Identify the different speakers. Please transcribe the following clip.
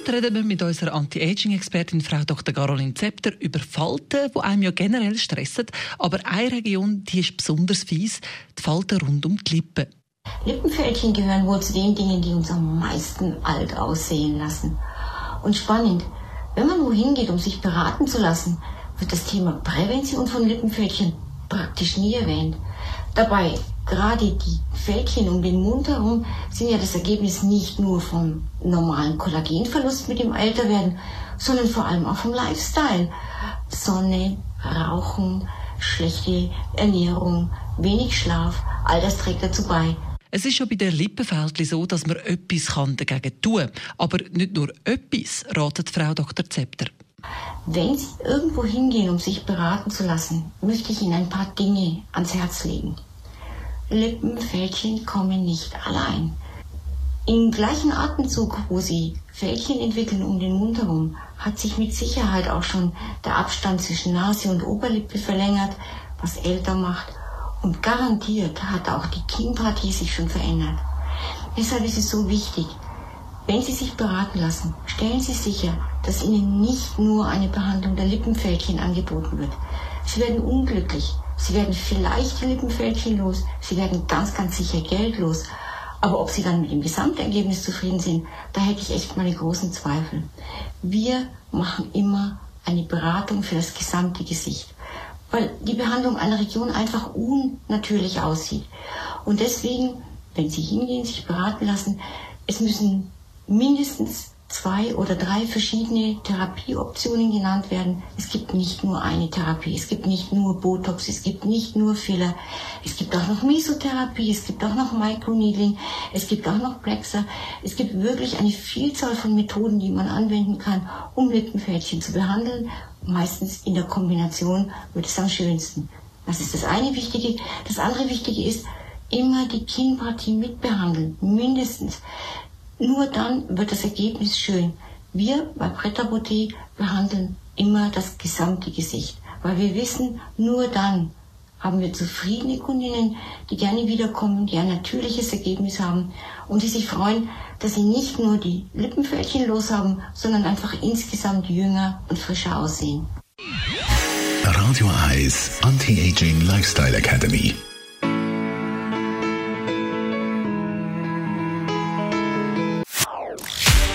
Speaker 1: Heute reden wir mit unserer Anti-Aging-Expertin Frau Dr. Caroline Zepter über Falten, die einem ja generell stressen. Aber eine Region, die ist besonders fies, die Falten rund um die Lippen.
Speaker 2: Lippenfältchen gehören wohl zu den Dingen, die uns am meisten alt aussehen lassen. Und spannend, wenn man wohin geht, um sich beraten zu lassen, wird das Thema Prävention von Lippenfältchen praktisch nie erwähnt. Dabei, gerade die Fältchen um den Mund herum sind ja das Ergebnis nicht nur vom normalen Kollagenverlust mit dem Älterwerden, sondern vor allem auch vom Lifestyle. Sonne, Rauchen, schlechte Ernährung, wenig Schlaf, all das trägt dazu bei.
Speaker 1: Es ist schon bei den Lippenfältchen so, dass man etwas dagegen tun kann. Aber nicht nur etwas, ratet Frau Dr. Zepter.
Speaker 2: Wenn Sie irgendwo hingehen, um sich beraten zu lassen, möchte ich Ihnen ein paar Dinge ans Herz legen. Lippenfältchen kommen nicht allein. Im gleichen Atemzug, wo Sie Fältchen entwickeln um den Mund herum, hat sich mit Sicherheit auch schon der Abstand zwischen Nase und Oberlippe verlängert, was älter macht. Und garantiert hat auch die Kinnpartie sich schon verändert. Deshalb ist es so wichtig, wenn Sie sich beraten lassen, stellen Sie sicher, dass Ihnen nicht nur eine Behandlung der Lippenfältchen angeboten wird. Sie werden unglücklich, Sie werden vielleicht Lippenfältchen los, Sie werden ganz, ganz sicher Geld los. Aber ob Sie dann mit dem Gesamtergebnis zufrieden sind, da hätte ich echt meine großen Zweifel. Wir machen immer eine Beratung für das gesamte Gesicht, weil die Behandlung einer Region einfach unnatürlich aussieht. Und deswegen, wenn Sie hingehen, sich beraten lassen, es müssen mindestens zwei oder drei verschiedene Therapieoptionen genannt werden. Es gibt nicht nur eine Therapie, es gibt nicht nur Botox, es gibt nicht nur Filler, es gibt auch noch Mesotherapie, es gibt auch noch Microneedling, es gibt auch noch Plexer. Es gibt wirklich eine Vielzahl von Methoden, die man anwenden kann, um Lippenfältchen zu behandeln. Meistens in der Kombination wird es am schönsten. Das ist das eine Wichtige. Das andere Wichtige ist, immer die Kinnpartie mitbehandeln, mindestens. Nur dann wird das Ergebnis schön. Wir bei Preta Beauté behandeln immer das gesamte Gesicht, weil wir wissen, nur dann haben wir zufriedene Kundinnen, die gerne wiederkommen, die ein natürliches Ergebnis haben und die sich freuen, dass sie nicht nur die Lippenfältchen los haben, sondern einfach insgesamt jünger und frischer aussehen.
Speaker 3: Radio Eyes Anti-Aging Lifestyle Academy